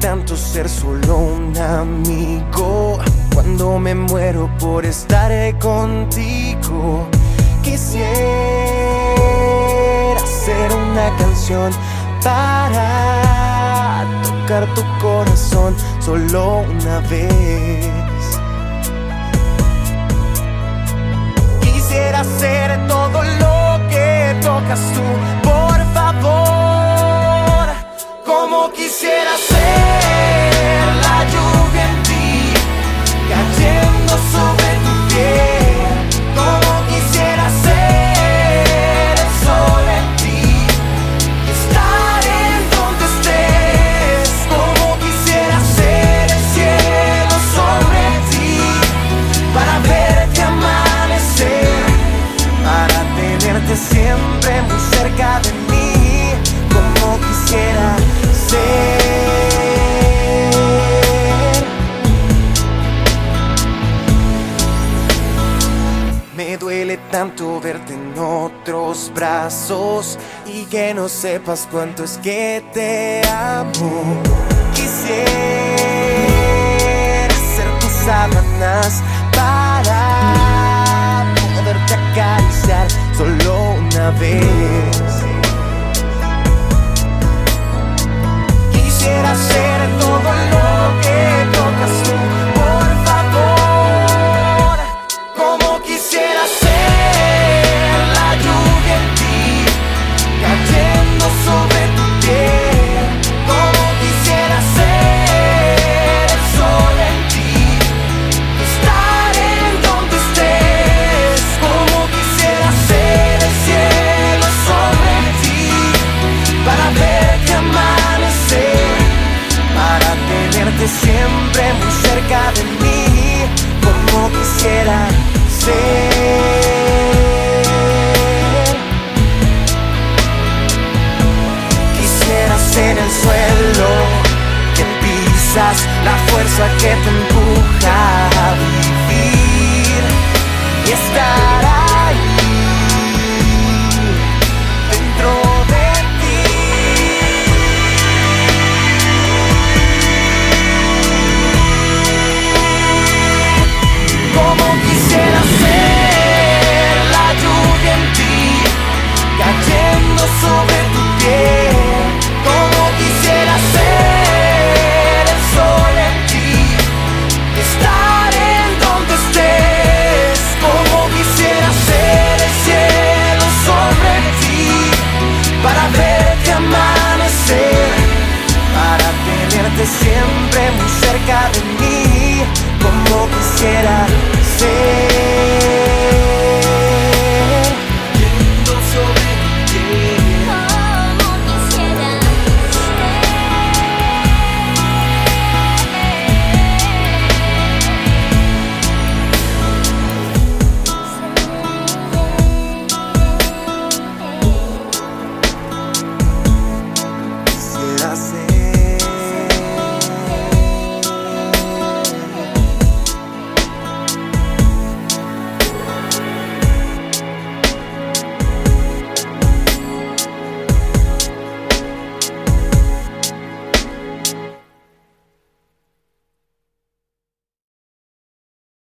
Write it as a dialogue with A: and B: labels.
A: tanto ser solo un amigo. Cuando me muero por estar contigo, quisiera hacer una canción para tocar tu corazón solo una vez. Quisiera hacer todo lo que tocas tú quisiera ser tanto verte en otros brazos y que no sepas cuánto es que te amo. Quisiera ser tus sábanas siempre muy cerca de mí, como quisiera ser. Quisiera ser el suelo que pisas, la fuerza que te empuja a vivir y estar.